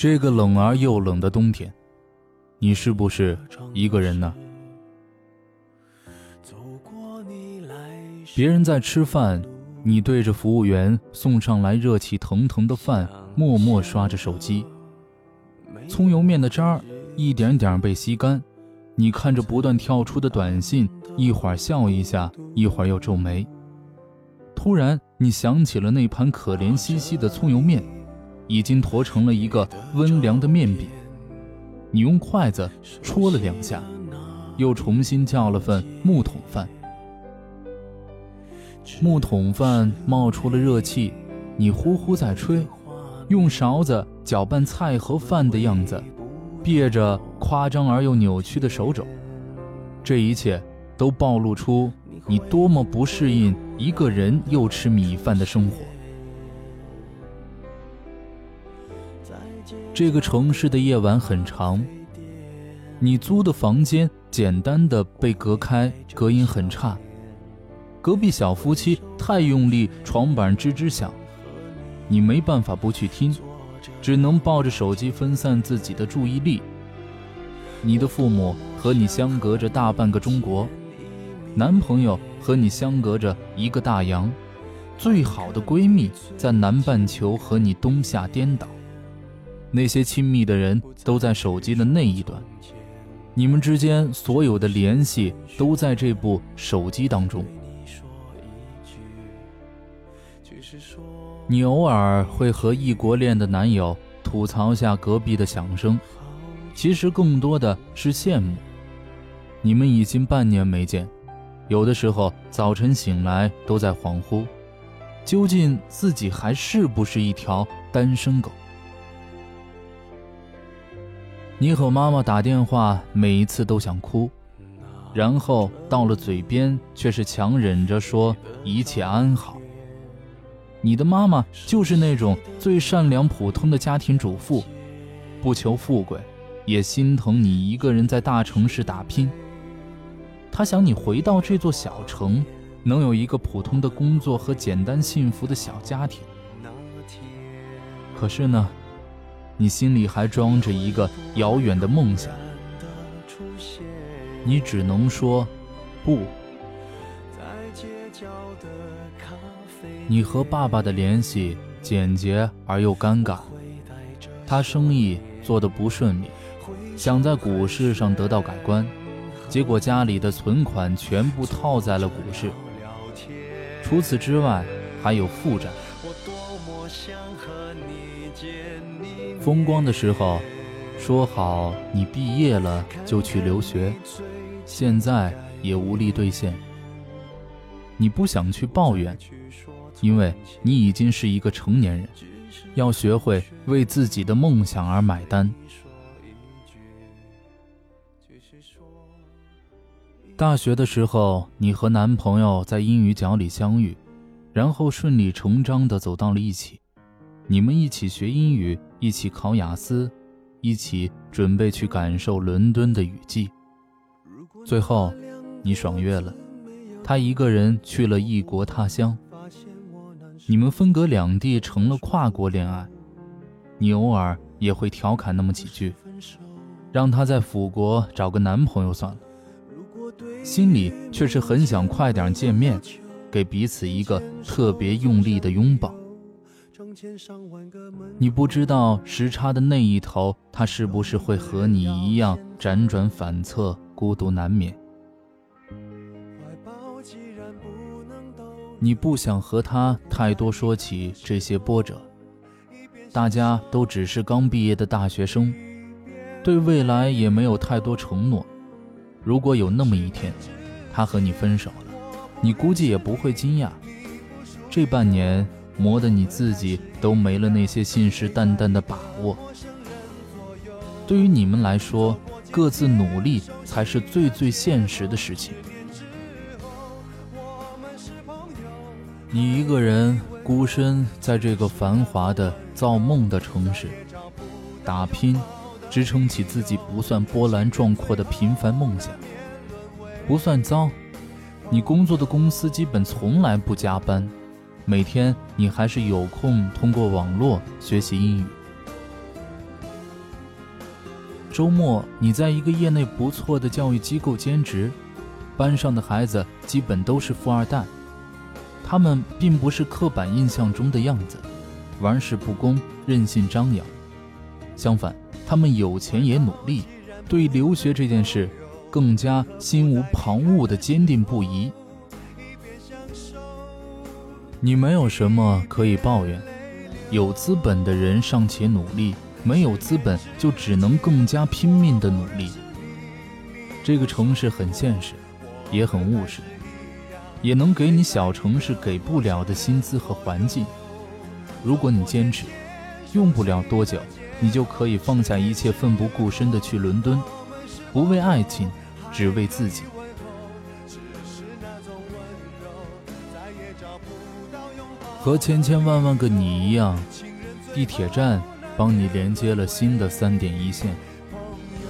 这个冷而又冷的冬天，你是不是一个人呢？别人在吃饭，你对着服务员送上来热气腾腾的饭，默默刷着手机。葱油面的渣儿一点点被吸干，你看着不断跳出的短信，一会儿笑一下，一会儿又皱眉。突然，你想起了那盘可怜兮兮的葱油面。已经坨成了一个温凉的面饼，你用筷子戳了两下，又重新叫了份木桶饭。木桶饭冒出了热气，你呼呼在吹，用勺子搅拌菜和饭的样子，别着夸张而又扭曲的手肘，这一切都暴露出你多么不适应一个人又吃米饭的生活。这个城市的夜晚很长，你租的房间简单的被隔开，隔音很差。隔壁小夫妻太用力，床板吱吱响，你没办法不去听，只能抱着手机分散自己的注意力。你的父母和你相隔着大半个中国，男朋友和你相隔着一个大洋，最好的闺蜜在南半球和你冬夏颠倒。那些亲密的人都在手机的那一端，你们之间所有的联系都在这部手机当中。你偶尔会和异国恋的男友吐槽下隔壁的响声，其实更多的是羡慕。你们已经半年没见，有的时候早晨醒来都在恍惚，究竟自己还是不是一条单身狗？你和妈妈打电话，每一次都想哭，然后到了嘴边却是强忍着说一切安好。你的妈妈就是那种最善良普通的家庭主妇，不求富贵，也心疼你一个人在大城市打拼。她想你回到这座小城，能有一个普通的工作和简单幸福的小家庭。可是呢？你心里还装着一个遥远的梦想，你只能说不。你和爸爸的联系简洁而又尴尬，他生意做得不顺利，想在股市上得到改观，结果家里的存款全部套在了股市，除此之外还有负债。风光的时候，说好你毕业了就去留学，现在也无力兑现。你不想去抱怨，因为你已经是一个成年人，要学会为自己的梦想而买单。大学的时候，你和男朋友在英语角里相遇，然后顺理成章地走到了一起。你们一起学英语，一起考雅思，一起准备去感受伦敦的雨季。最后，你爽约了，他一个人去了异国他乡。你们分隔两地，成了跨国恋爱。你偶尔也会调侃那么几句，让他在辅国找个男朋友算了。心里却是很想快点见面，给彼此一个特别用力的拥抱。你不知道时差的那一头，他是不是会和你一样辗转反侧、孤独难眠？你不想和他太多说起这些波折，大家都只是刚毕业的大学生，对未来也没有太多承诺。如果有那么一天，他和你分手了，你估计也不会惊讶。这半年。磨得你自己都没了那些信誓旦旦的把握。对于你们来说，各自努力才是最最现实的事情。你一个人孤身在这个繁华的造梦的城市打拼，支撑起自己不算波澜壮阔的平凡梦想，不算糟。你工作的公司基本从来不加班。每天你还是有空通过网络学习英语。周末你在一个业内不错的教育机构兼职，班上的孩子基本都是富二代，他们并不是刻板印象中的样子，玩世不恭、任性张扬。相反，他们有钱也努力，对留学这件事更加心无旁骛的坚定不移。你没有什么可以抱怨，有资本的人尚且努力，没有资本就只能更加拼命的努力。这个城市很现实，也很务实，也能给你小城市给不了的薪资和环境。如果你坚持，用不了多久，你就可以放下一切，奋不顾身的去伦敦，不为爱情，只为自己。和千千万万个你一样，地铁站帮你连接了新的三点一线。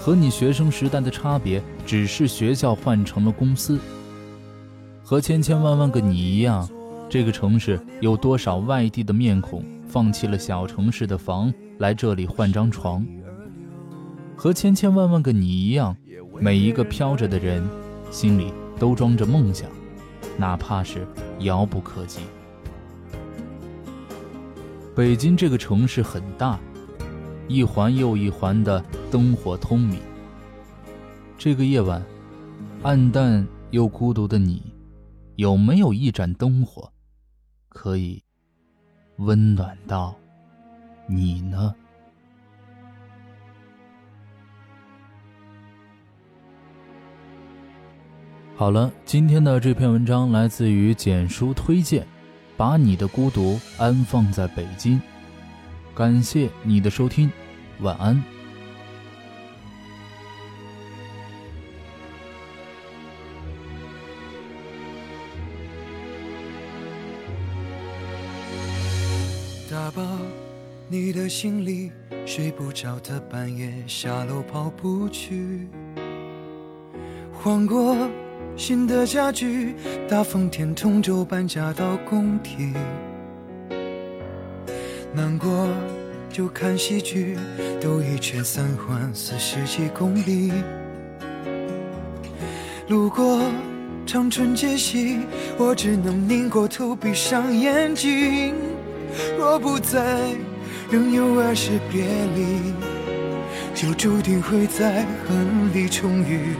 和你学生时代的差别，只是学校换成了公司。和千千万万个你一样，这个城市有多少外地的面孔，放弃了小城市的房，来这里换张床？和千千万万个你一样，每一个飘着的人，心里都装着梦想，哪怕是遥不可及。北京这个城市很大，一环又一环的灯火通明。这个夜晚，暗淡又孤独的你，有没有一盏灯火，可以温暖到你呢？好了，今天的这篇文章来自于简书推荐。把你的孤独安放在北京，感谢你的收听，晚安。打包你的行李，睡不着的半夜下楼跑步去，晃过。新的家具，大风天同舟搬家到工体。难过就看喜剧，兜一圈三环四十几公里。路过长春街西，我只能拧过头闭上眼睛。若不在，仍有儿时别离，就注定会在恨里重遇。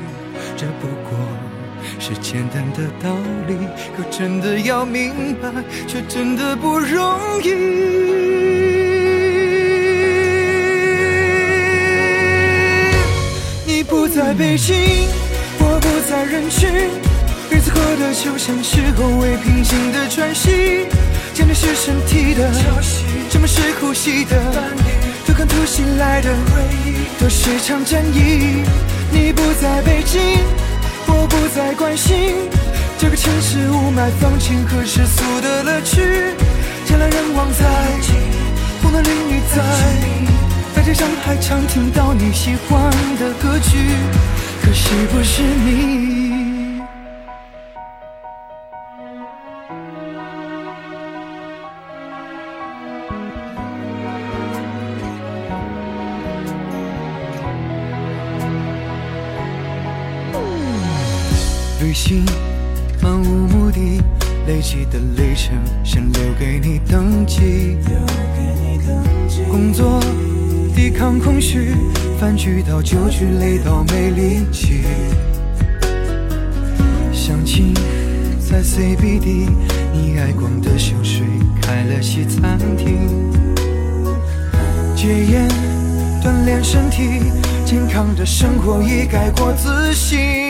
这不过。是简单的道理，可真的要明白，却真的不容易。你不在北京，我不在人群，日子过得就像是后未平静的喘息。想念是身体的，沉默是呼吸的，都看突袭来的回忆，都是场战役。你不在北京。我不再关心这个城市雾霾、放晴和世俗的乐趣，人来人往在，红男绿女在，在街上还常听到你喜欢的歌曲，可惜不是你。旅行漫无目的，累积的里程先留给你登记。工作抵抗空虚，饭局到酒局累到没力气。相亲在 CBD，你爱逛的秀水开了西餐厅。戒烟锻炼身体，健康的生活已改过自新。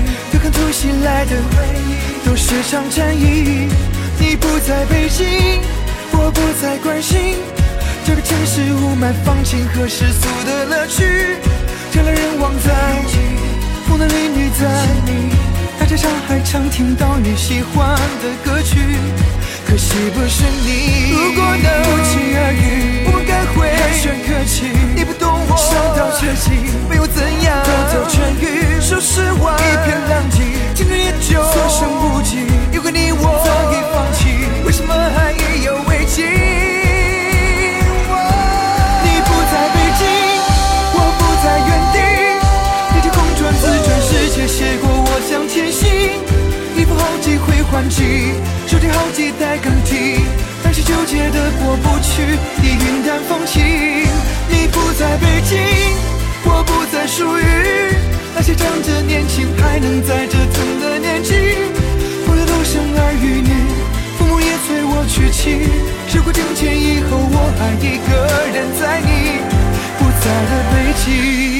看突袭来的回忆，都是场战役。你不在北京，我不再关心这个城市雾霾、放晴和世俗的乐趣。人来人往在。风的里你在你大街上还常听到你喜欢的歌曲，可惜不是你。如果能不期而遇，我们该会寒暄客气。你不懂我，伤到彻底，没有怎样，纠结的过不去，你云淡风轻。你不在北京，我不再属于那些仗着年轻还能在折腾的年纪。后来都生儿育女，父母也催我娶妻。时过境迁以后，我还一个人在你不在的北京。